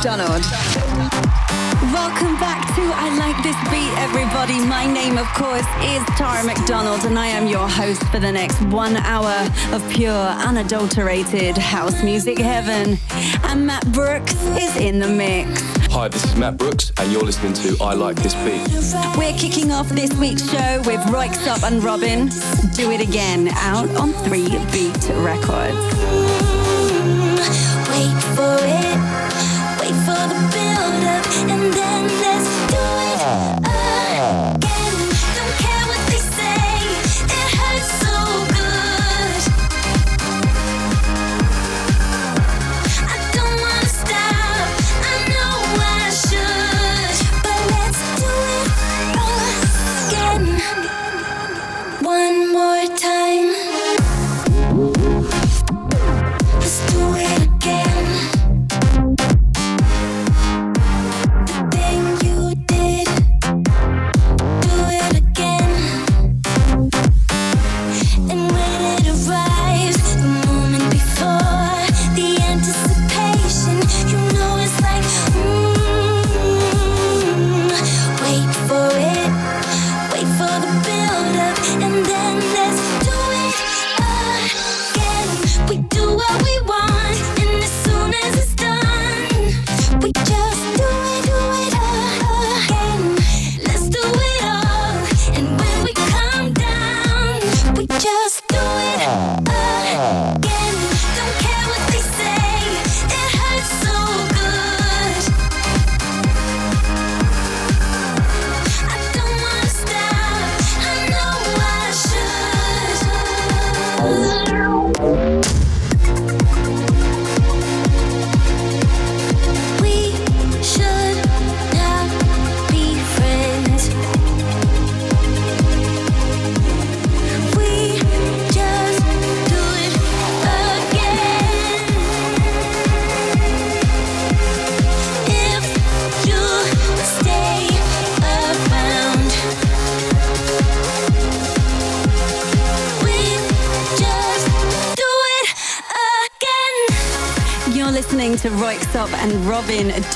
McDonald. Welcome back to I Like This Beat, everybody. My name, of course, is Tara McDonald, and I am your host for the next one hour of pure, unadulterated house music heaven. And Matt Brooks is in the mix. Hi, this is Matt Brooks, and you're listening to I Like This Beat. We're kicking off this week's show with Röyksopp and Robyn. Do It Again, out on 3 Beat Records. Wait for it,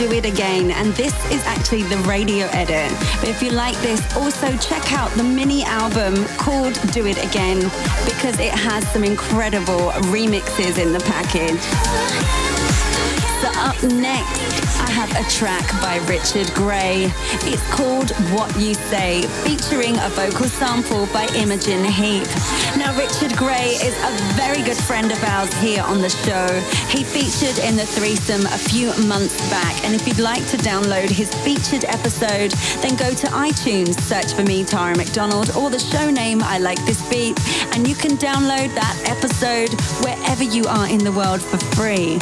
Do It Again, and this is actually the radio edit. But if you like this, also check out the mini album called Do It Again because it has some incredible remixes in the package. So up next, I have a track by Richard Gray. It's called What You Say, featuring a vocal sample by Imogen Heap. Now, Richard Gray is a very good friend of ours here on the show. He featured in the threesome a few months back, and if you'd like to download his featured episode, then go to iTunes, search for me, Tara McDonald, or the show name I Like This Beat, and you can download that episode wherever you are in the world for free.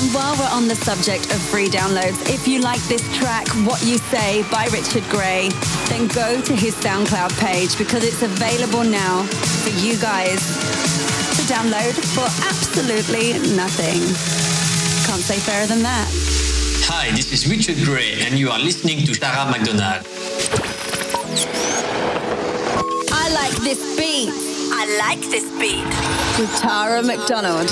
And while we're on the subject of free downloads, if you like this track, What You Say by Richard Gray, then go to his SoundCloud page because it's available now for you guys to download for absolutely nothing. Can't say fairer than that. Hi, this is Richard Gray, and you are listening to Tara McDonald. I like this beat I like this beat with Tara McDonald.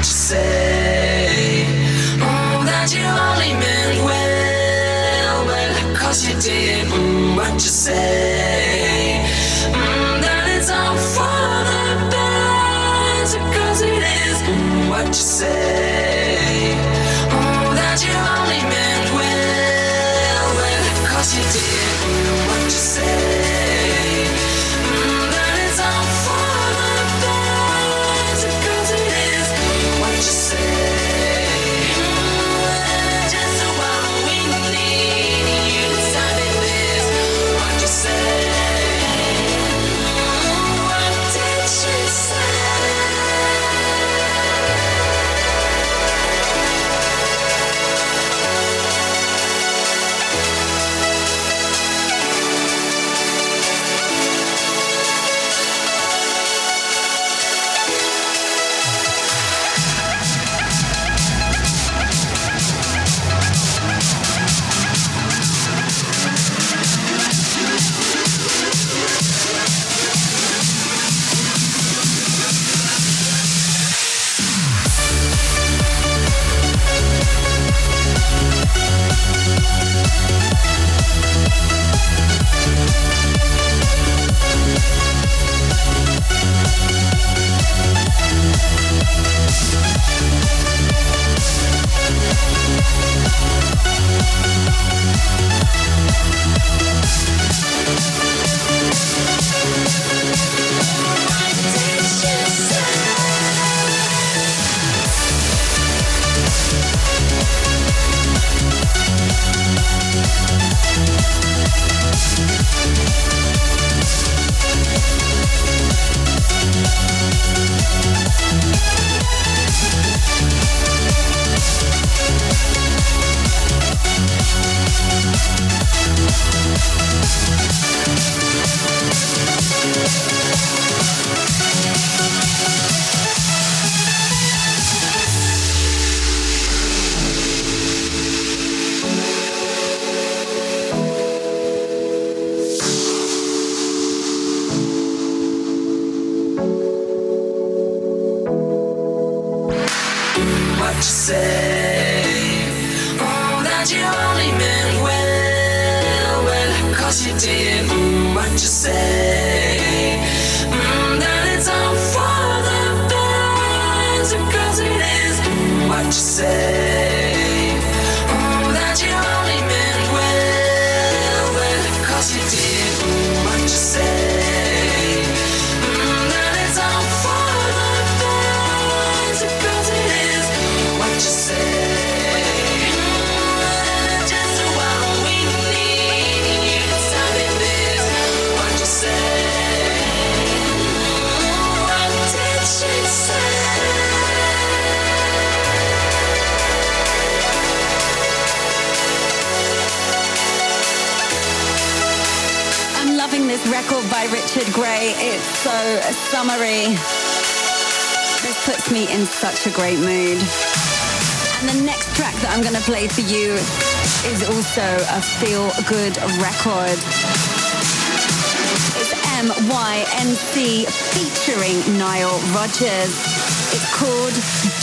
You say. Mm, that you only meant well, well, cause you did. Mm, what you say. Mm, that it's all for great mood. And the next track that I'm going to play for you is also a feel good record. It's MYNC featuring Nile Rodgers. It's called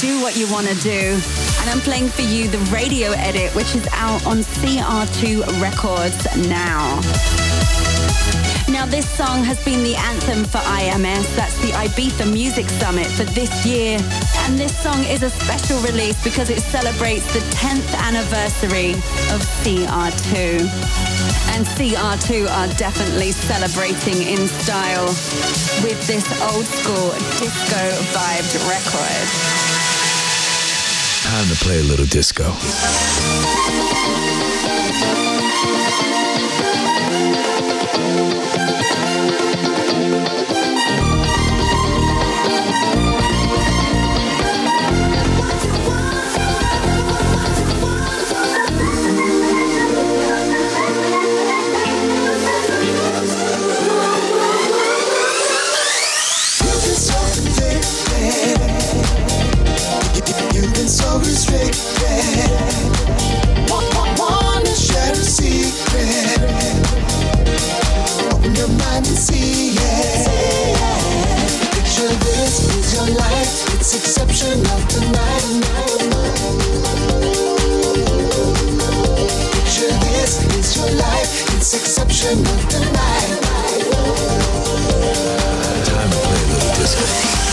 Do What You Wanna Do. And I'm playing for you the radio edit, which is out on CR2 Records now. Now, this song has been the anthem for IMS. That's the Ibiza Music Summit for this year. And this song is a special release because it celebrates the 10th anniversary of CR2. And CR2 are definitely celebrating in style with this old school disco vibed record. Time to play a little disco. You've See it. Picture this is your life. It's exceptional tonight. Picture this is your life. It's exceptional tonight. Time to play a little disco.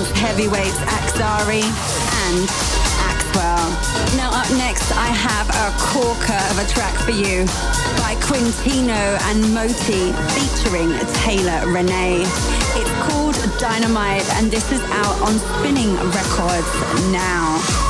Dance heavyweights Axari and Axwell. Now up next, I have a corker of a track for you by Quintino and Moti featuring Taylor Renee. It's called Dynamite and this is out on Spinning Records now.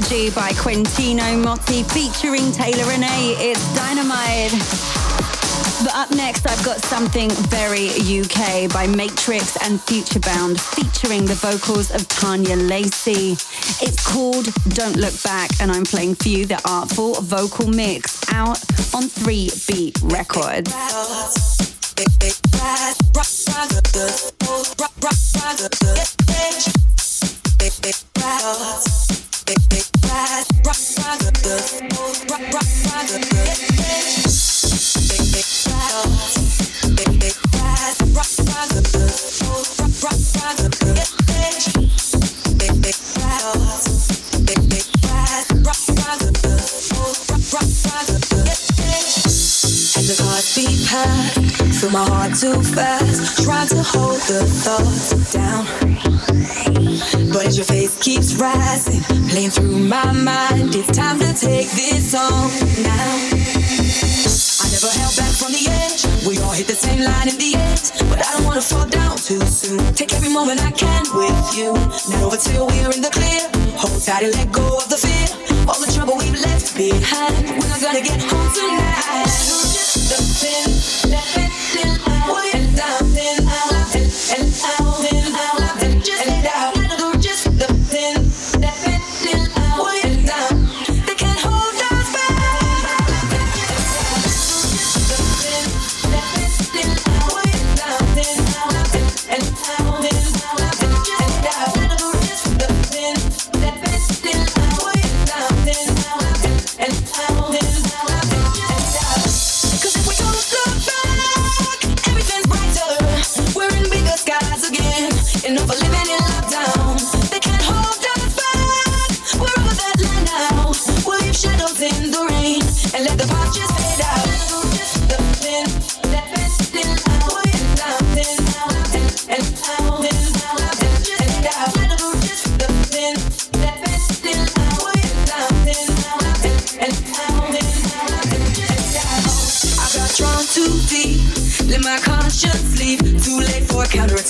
Energy by Quintino Moti featuring Taylor Renee. It's Dynamite. But up next, I've got something very UK by Matrix and Futurebound featuring the vocals of Tanya Lacey. It's called Don't Look Back, and I'm playing for you the Artful Vocal Mix out on 3 Beat Records. Feel my heart too fast, trying to hold the thoughts down but as your face keeps rising, playing through my mind. It's time to take this on now. I never held back from the edge. We all hit the same line in the end, but I don't wanna fall down too soon. Take every moment I can with you. Not over till we're in the clear. Hold tight and let go of the fear. All the trouble we've left behind. We're not gonna get home tonight. Just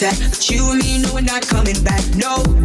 But you and me, know we're not coming back. No.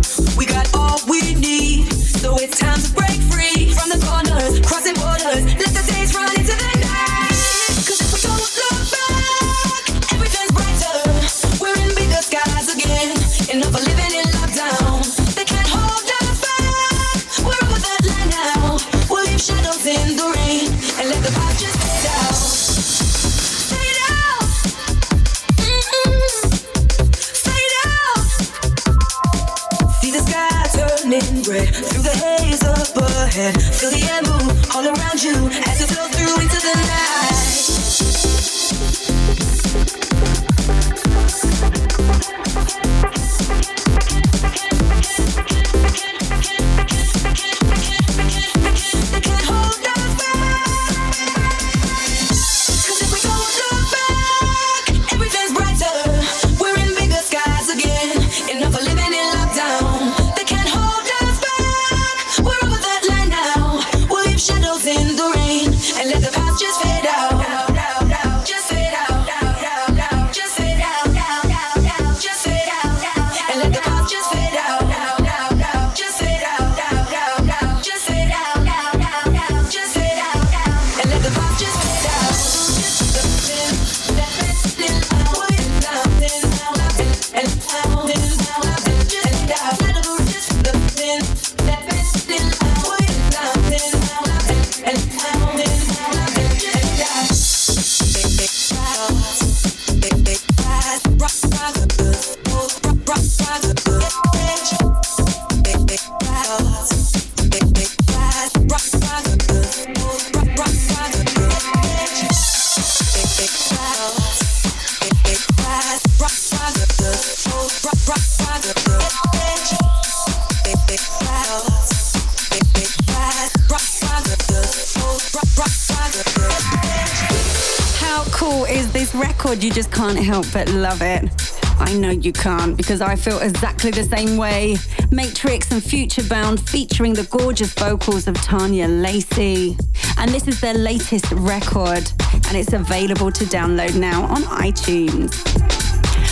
record, you just can't help but love it. I know you can't because I feel exactly the same way. Matrix and Futurebound featuring the gorgeous vocals of Tanya Lacey. And this is their latest record, and it's available to download now on iTunes.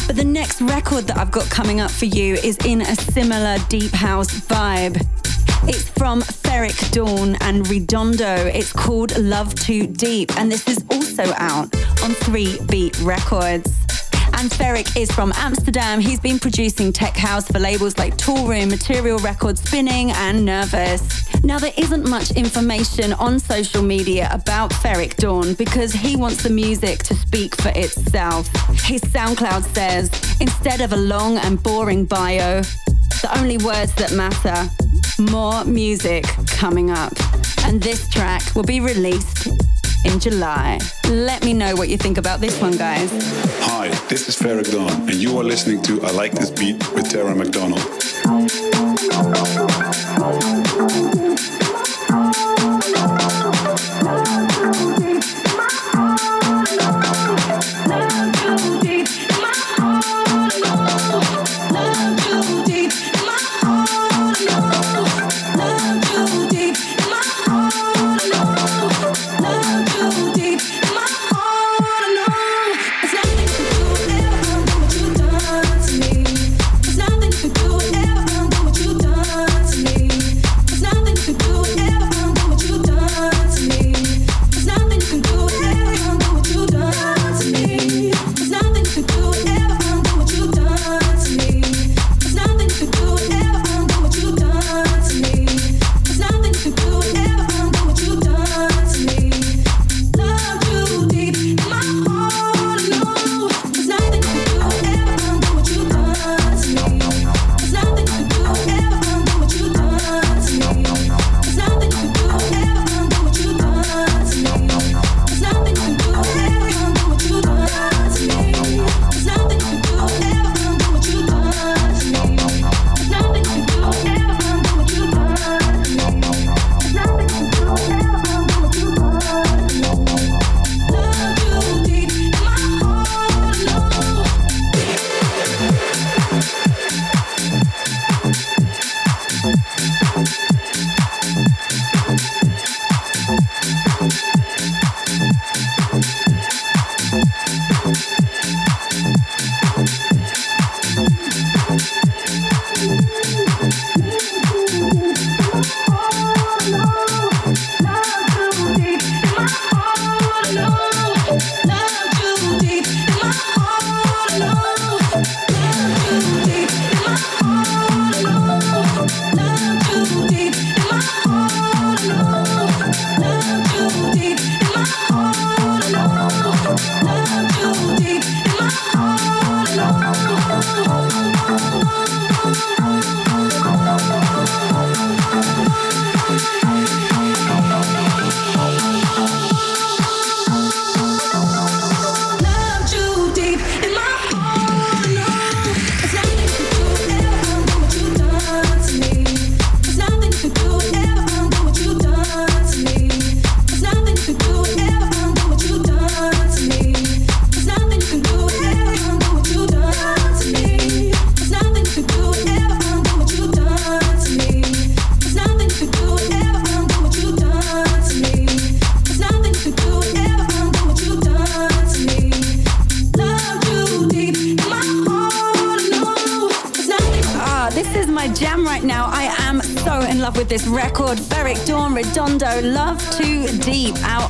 But the next record that I've got coming up for you is in a similar deep house vibe. It's from Ferreck Dawn and Redondo. It's called Love Too Deep, and this is also out on 3 Beat Records. And Ferreck is from Amsterdam. He's been producing tech house for labels like Toolroom, Material Records, Spinning, and Nervous. Now, there isn't much information on social media about Ferreck Dawn because he wants the music to speak for itself. His SoundCloud says, instead of a long and boring bio, the only words that matter more music coming up. And this track will be released in July. Let me know what you think about this one, guys. Hi, this is Dawn, and you are listening to I Like This Beat with Tara McDonald.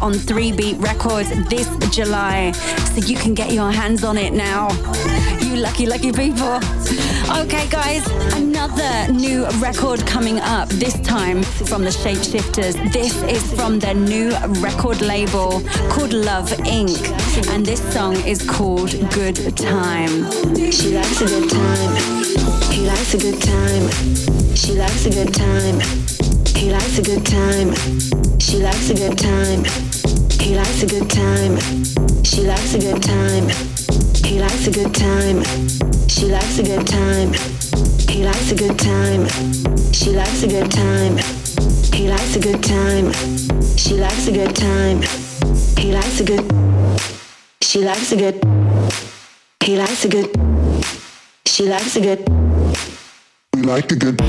On 3 Beat Records this July. So you can get your hands on it now. You lucky, lucky people. Okay, guys, another new record coming up, this time from the Shapeshifters. This is from their new record label called Love Inc. And this song is called Good Time. She likes a good time. He likes a good time. She likes a good time. He likes a good time. She likes a good time. He likes a good time. She likes a good time. He likes a good time. She likes a good time. He likes a good time. She likes a good time. He likes a good time. She likes a good time. He likes a good. She likes a good. He likes a good. She likes a good. We like a good.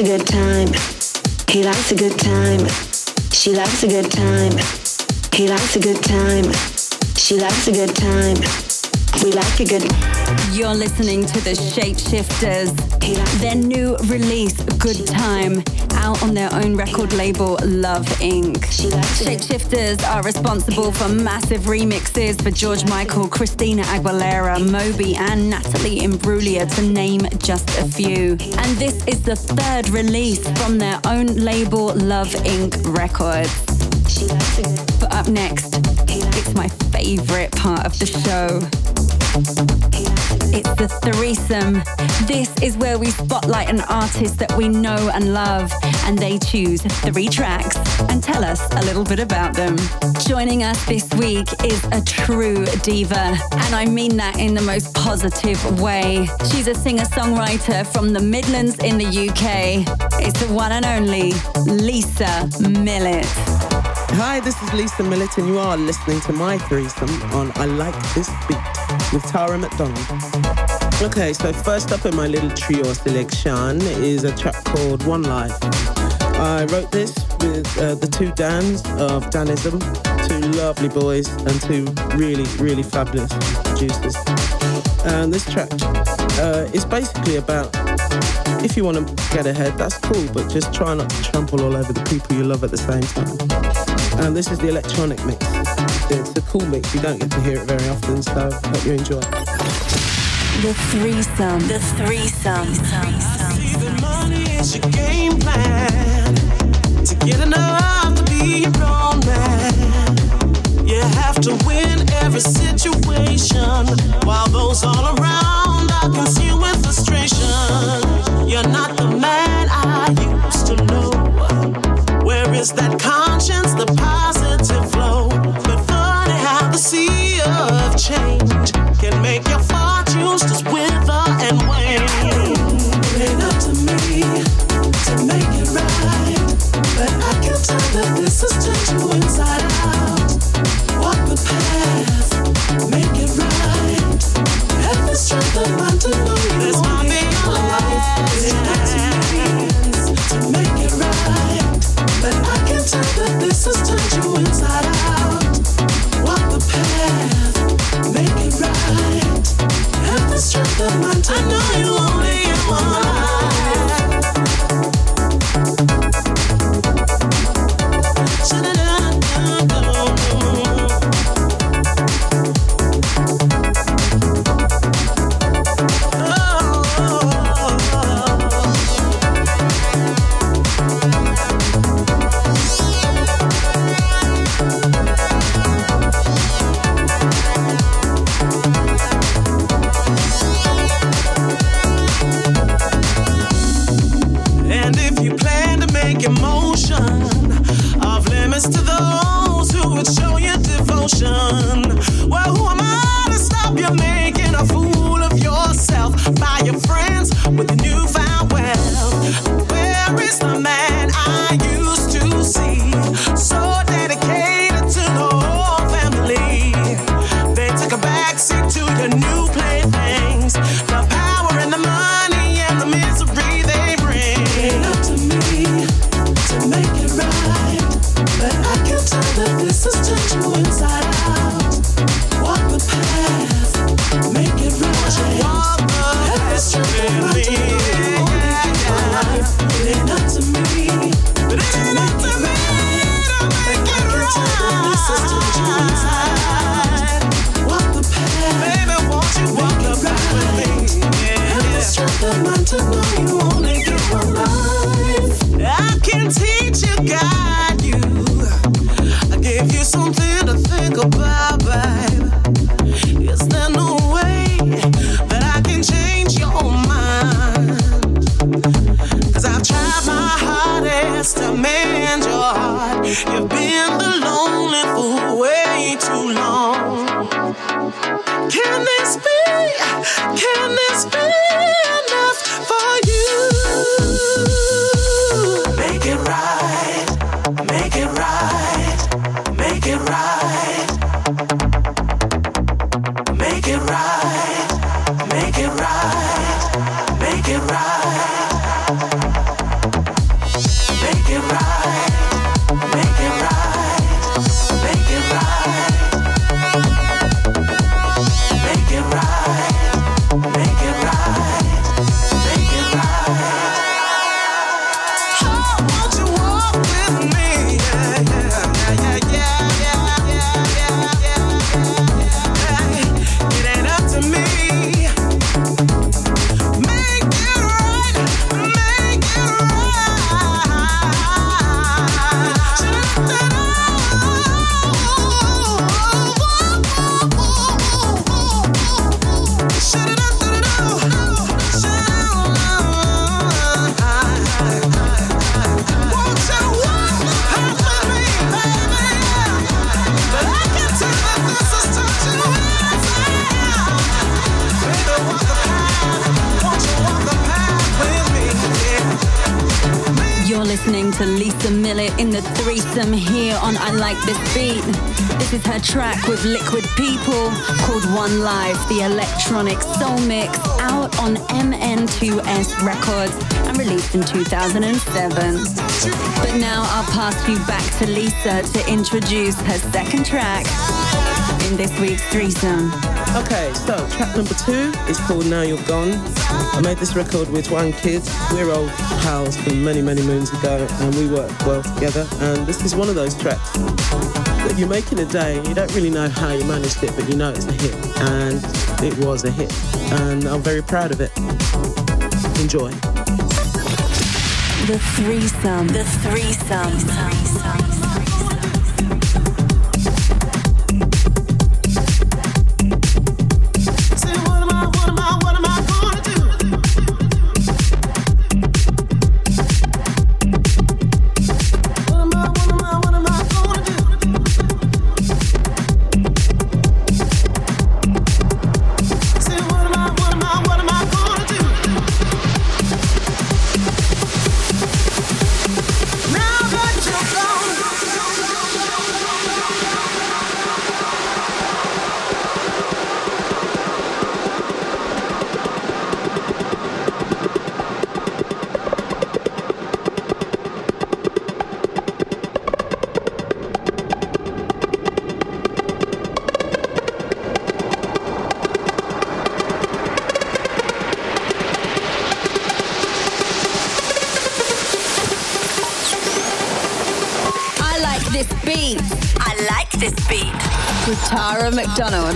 A good time. He likes a good time. She likes a good time. He likes a good time. She likes a good time. We like a good. You're listening to the Shapeshifters. Their new release, Good Time, out on their own record label, Love Inc. Shapeshifters are responsible for massive remixes for George Michael, Christina Aguilera, Moby, and Natalie Imbruglia, to name just a few. And this is the third release from their own label, Love Inc. Records. But up next, it's my favorite part of the show. It's the threesome. This is where we spotlight an artist that we know and love, and they choose three tracks and tell us a little bit about them. Joining us this week is a true diva, and I mean that in the most positive way. She's a singer songwriter from the Midlands in the UK. It's the one and only Lisa Millett. Hi, this is Lisa Millett, and you are listening to my threesome on I Like This Beat with Tara McDonald. Okay, so first up in my little trio selection is a track called One Life. I wrote this with uh, the two Dans of Danism, two lovely boys and two really, really fabulous producers. And this track uh, is basically about if you want to get ahead, that's cool, but just try not to trample all over the people you love at the same time. And this is the electronic mix. It's a cool mix. You don't get to hear it very often, so I hope you enjoy. The threesome. The threesome. The money that conscience, the positive Make Liquid People called One Life, the electronic soul mix, out on MN2S Records and released in 2007. But now I'll pass you back to Lisa to introduce her second track in this week's threesome. Okay, so track number two is called Now You're Gone. I made this record with one kid. We're old pals from many, many moons ago, and we work well together. And this is one of those tracks that you make in a day. You don't really know how you managed it, but you know it's a hit, and it was a hit, and I'm very proud of it. Enjoy. The threesome. The threesome. The threesome. McDonald.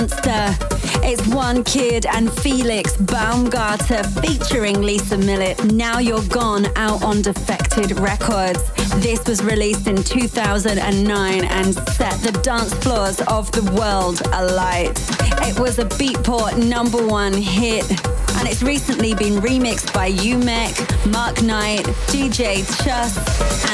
Monster. It's One Kid and Felix Baumgartner featuring Lisa Millett. Now You're Gone out on Defected Records. This was released in 2009 and set the dance floors of the world alight. It was a Beatport number one hit and it's recently been remixed by Umek, Mark Knight, DJ Chus,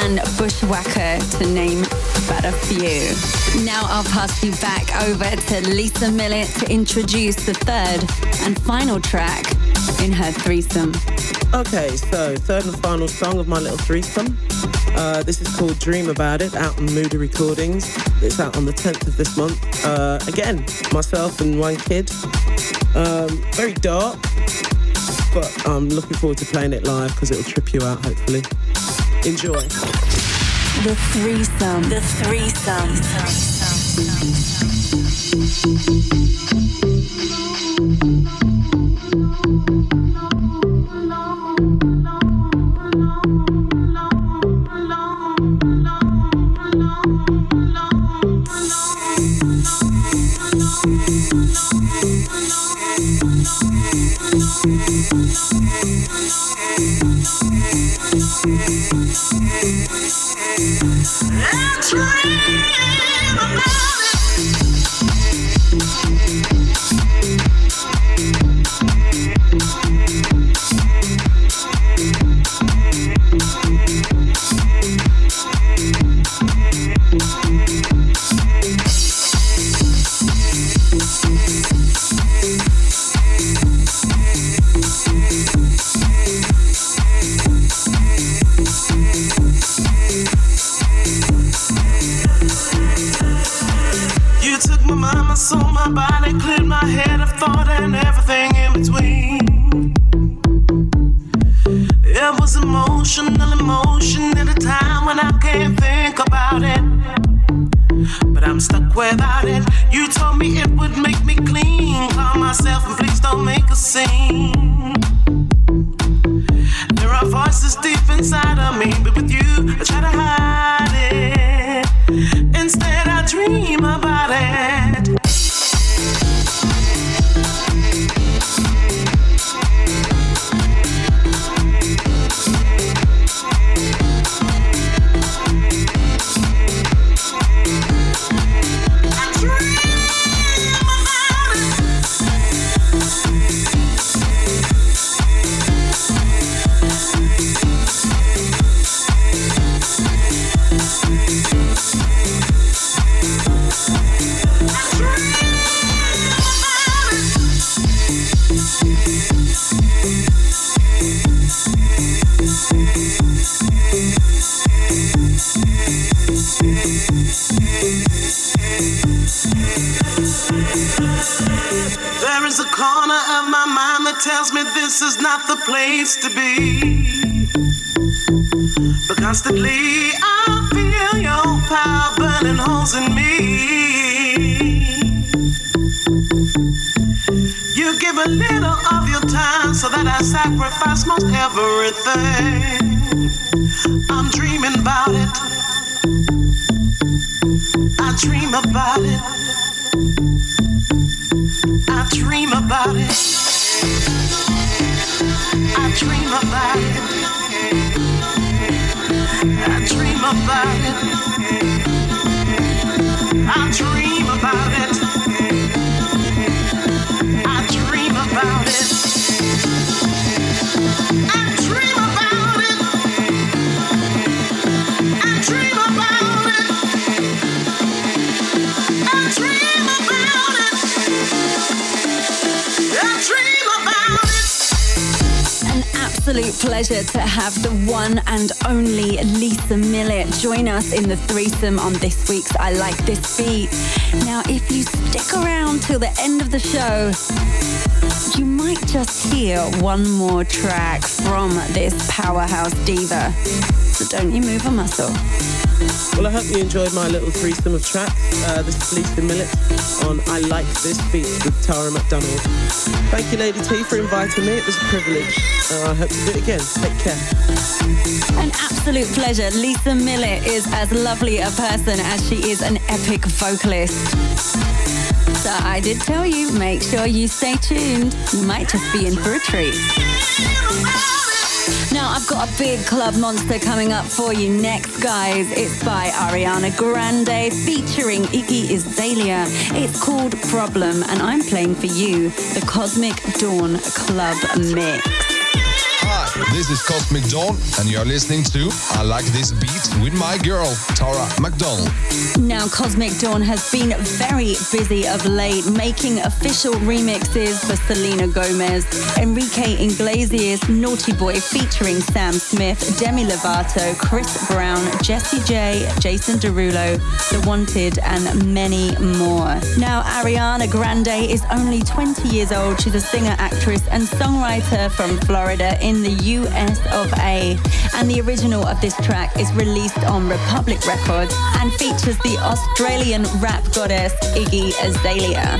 and Bushwacka, to name but a few. Now I'll pass you back over to Lisa Millett to introduce the third and final track in her threesome. Okay, so third and final song of my little threesome. Uh, this is called Dream About It, out on Moody Recordings. It's out on the 10th of this month. Uh, again, myself and one kid. Um, very dark, but I'm looking forward to playing it live because it'll trip you out, hopefully. Enjoy. The threesome. The threesome. You body, cleared my head of thought and everything in between. It was emotional emotion at a time when I can't think about it. But I'm stuck without it. You told me it would make me clean. Calm myself and please don't make a scene. There are voices deep inside of me, but with you, I try to hide it. Not the place to be. But constantly I feel your power burning holes in me. You give a little of your time so that I sacrifice most everything. I'm dreaming about it. I dream about it. I dream about it. I dream about it. I dream about it. I dream absolute pleasure to have the one and only Lisa Millett join us in the threesome on this week's I Like This Beat. Now, if you stick around till the end of the show, you might just hear one more track from this powerhouse diva. So don't you move a muscle. Well, I hope you enjoyed my little threesome of tracks. Uh, this is Lisa Millett on I Like This Beat with Tara McDonald. Thank you, Lady T, for inviting me. It was a privilege. Uh, I hope to do it again. Take care. An absolute pleasure. Lisa Millett is as lovely a person as she is an epic vocalist. So I did tell you, make sure you stay tuned. You might just be in for a treat. Now, I've got a big club monster coming up for you next, guys. It's by Ariana Grande featuring Iggy Azalea. It's called Problem, and I'm playing for you the Cosmic Dawn Club Mix. Hi, this is Cosmic Dawn, and you're listening to I Like This Beat with my girl, Tara McDonald. Now, Cosmic Dawn has been very busy of late, making official remixes for Selena Gomez, Enrique Iglesias, Naughty Boy featuring Sam Smith, Demi Lovato, Chris Brown, Jessie J, Jason Derulo, The Wanted, and many more. Now, Ariana Grande is only 20 years old. She's a singer, actress, and songwriter from Florida in the US of A. And the original of this track is released on Republic Records and features the Australian rap goddess Iggy Azalea.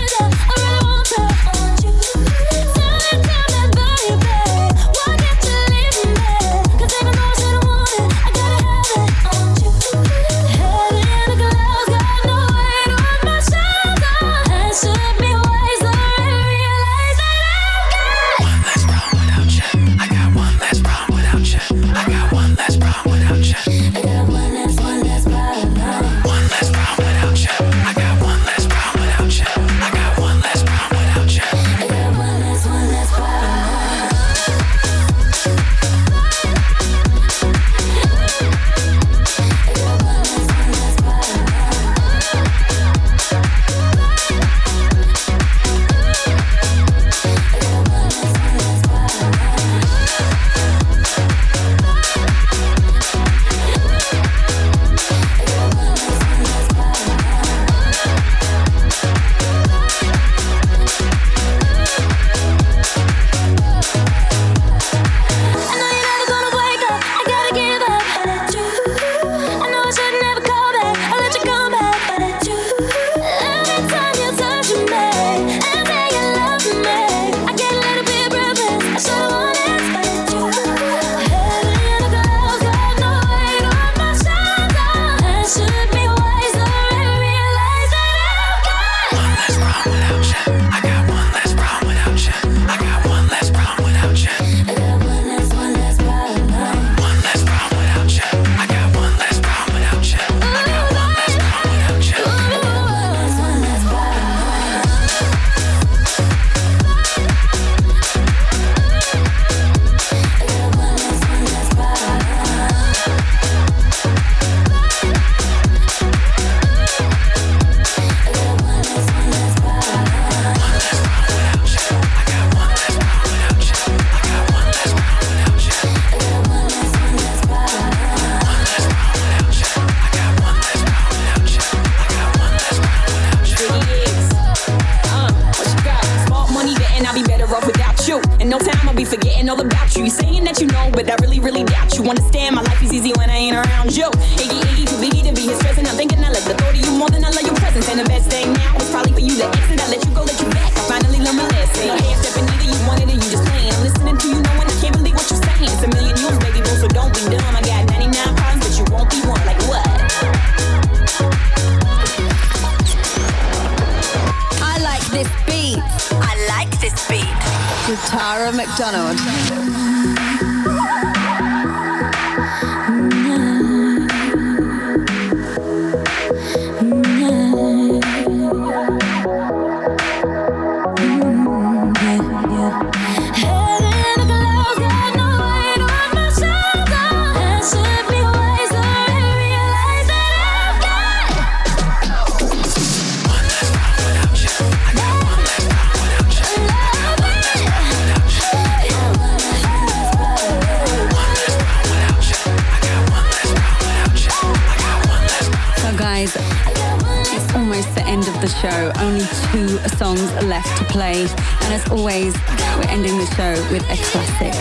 Always, we're ending the show with a classic,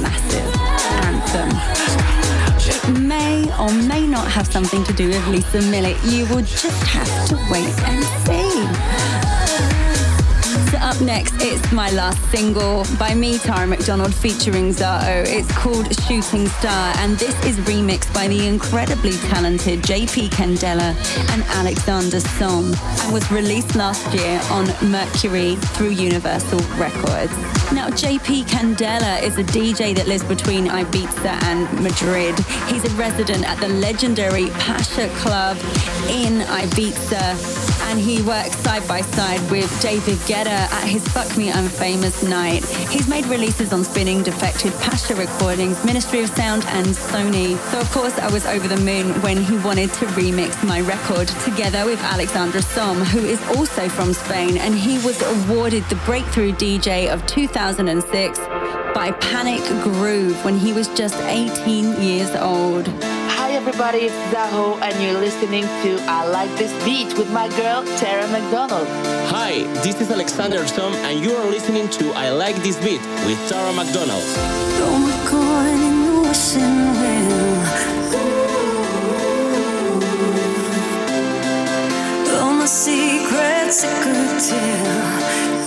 massive anthem. May or may not have something to do with Lisa Millett. You will just have to wait and see. So up next, it's my last single by me, Tara McDonald, featuring Zaho. It's called Shooting Star, and this is remixed by the incredibly talented JP Candela and Alexander Som, and was released last year on Mercury through Universal Records. Now, JP Candela is a DJ that lives between Ibiza and Madrid. He's a resident at the legendary Pacha Club in Ibiza and he works side by side with David Guetta at his Fuck Me I'm Famous night. He's made releases on Spinnin', Defected, Pacha Recordings, Ministry of Sound, and Sony. So, of course, I was over the moon when he wanted to remix my record together with Alexander Som, who is also from Spain, and he was awarded the Breakthrough DJ of 2006 by Panic Groove when he was just 18 years old. Hi everybody, it's Zaho and you're listening to I Like This Beat with my girl Tara McDonald. Hi, this is Alexander Som and you are listening to I Like This Beat with Tara McDonald. Throw my coin in the wishing wheel. All my secrets I could tell.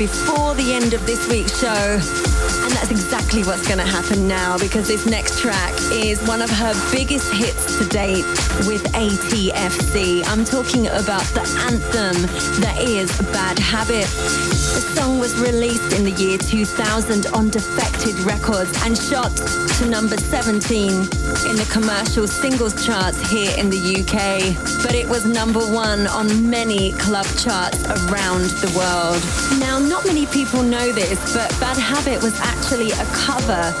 Before the end of this week's show. And that's exactly what's going to happen now because this next track is one of her biggest hits to date with ATFC. I'm talking about the anthem that is Bad Habit. Was released in the year 2000 on Defected Records and shot to number 17 in the commercial singles charts here in the UK. But it was number one on many club charts around the world. Now, not many people know this, but Bad Habit was actually a cover.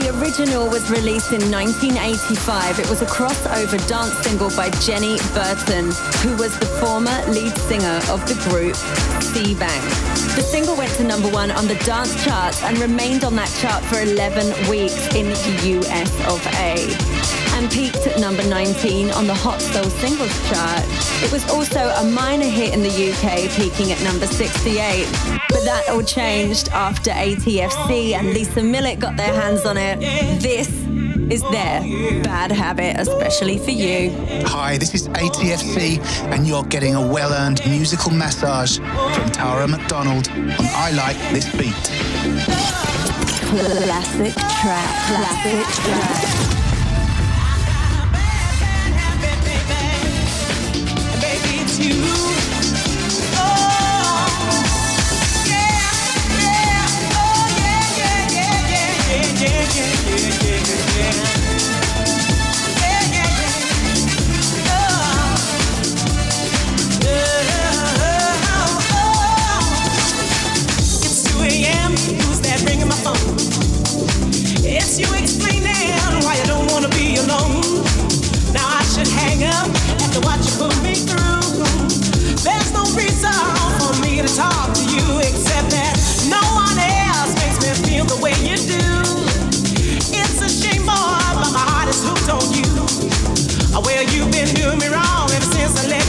The original was released in 1985. It was a crossover dance single by Jenny Burton, who was the former lead singer of the group C-Bank. The single went to number one on the dance charts and remained on that chart for 11 weeks in the US of A and peaked at number 19 on the Hot Soul Singles chart. It was also a minor hit in the UK, peaking at number 68. But that all changed after ATFC and Lisa Millett got their hands on it. This is their bad habit, especially for you. Hi, this is ATFC, and you're getting a well earned musical massage from Tara McDonald on I Like This Beat. Classic track, classic track. Been doing me wrong ever since I let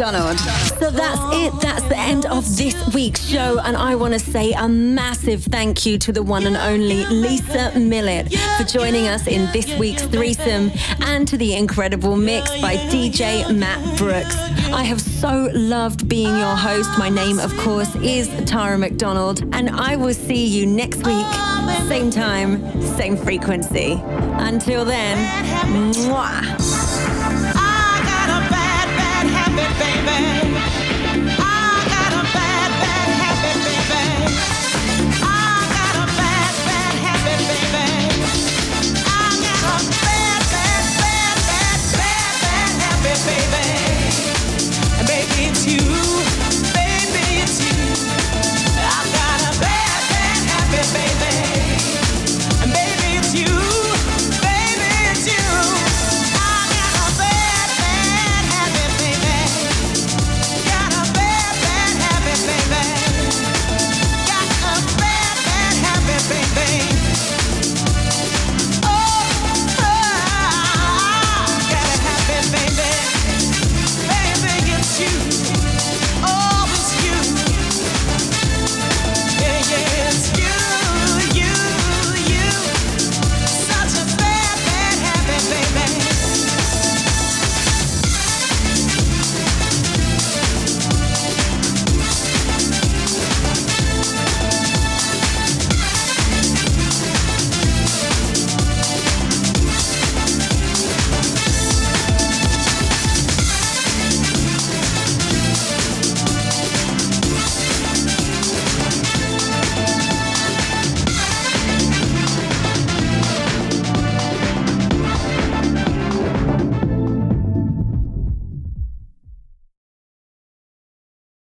McDonald. So that's it. That's the end of this week's show. And I want to say a massive thank you to the one and only Lisa Millett for joining us in this week's threesome and to the incredible mix by DJ Matt Brooks. I have so loved being your host. My name, of course, is Tara McDonald. And I will see you next week, same time, same frequency. Until then, mwah. Baby.